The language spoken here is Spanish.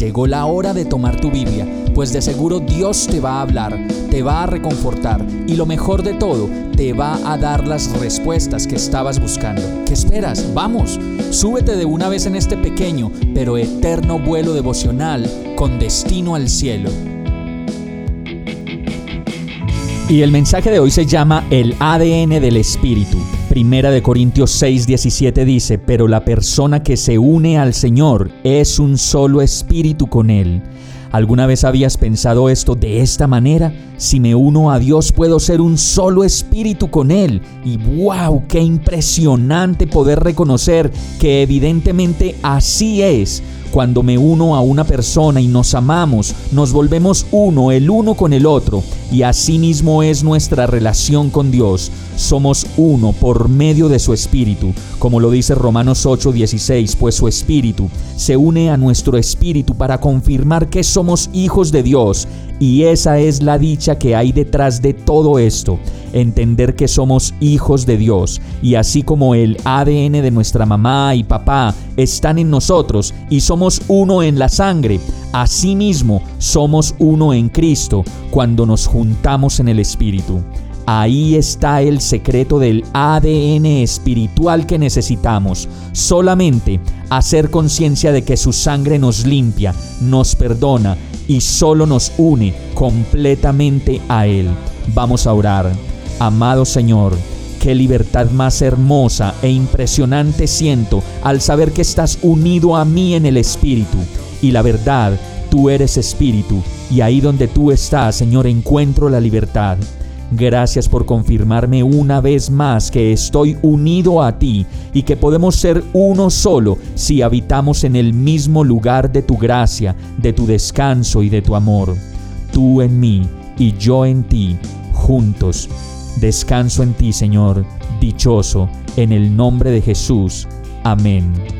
Llegó la hora de tomar tu Biblia, pues de seguro Dios te va a hablar, te va a reconfortar y lo mejor de todo, te va a dar las respuestas que estabas buscando. ¿Qué esperas? Vamos, súbete de una vez en este pequeño pero eterno vuelo devocional con destino al cielo. Y el mensaje de hoy se llama el ADN del Espíritu. Primera de Corintios 6, 17 dice, pero la persona que se une al Señor es un solo espíritu con Él. ¿Alguna vez habías pensado esto de esta manera? Si me uno a Dios puedo ser un solo espíritu con Él. Y wow, qué impresionante poder reconocer que evidentemente así es. Cuando me uno a una persona y nos amamos, nos volvemos uno el uno con el otro, y así mismo es nuestra relación con Dios. Somos uno por medio de su Espíritu, como lo dice Romanos 8:16, pues su Espíritu se une a nuestro Espíritu para confirmar que somos hijos de Dios, y esa es la dicha que hay detrás de todo esto entender que somos hijos de Dios y así como el ADN de nuestra mamá y papá están en nosotros y somos uno en la sangre, asimismo somos uno en Cristo cuando nos juntamos en el Espíritu. Ahí está el secreto del ADN espiritual que necesitamos. Solamente hacer conciencia de que su sangre nos limpia, nos perdona y solo nos une completamente a Él. Vamos a orar. Amado Señor, qué libertad más hermosa e impresionante siento al saber que estás unido a mí en el Espíritu. Y la verdad, tú eres Espíritu, y ahí donde tú estás, Señor, encuentro la libertad. Gracias por confirmarme una vez más que estoy unido a ti y que podemos ser uno solo si habitamos en el mismo lugar de tu gracia, de tu descanso y de tu amor. Tú en mí y yo en ti, juntos Descanso en ti, Señor, dichoso, en el nombre de Jesús. Amén.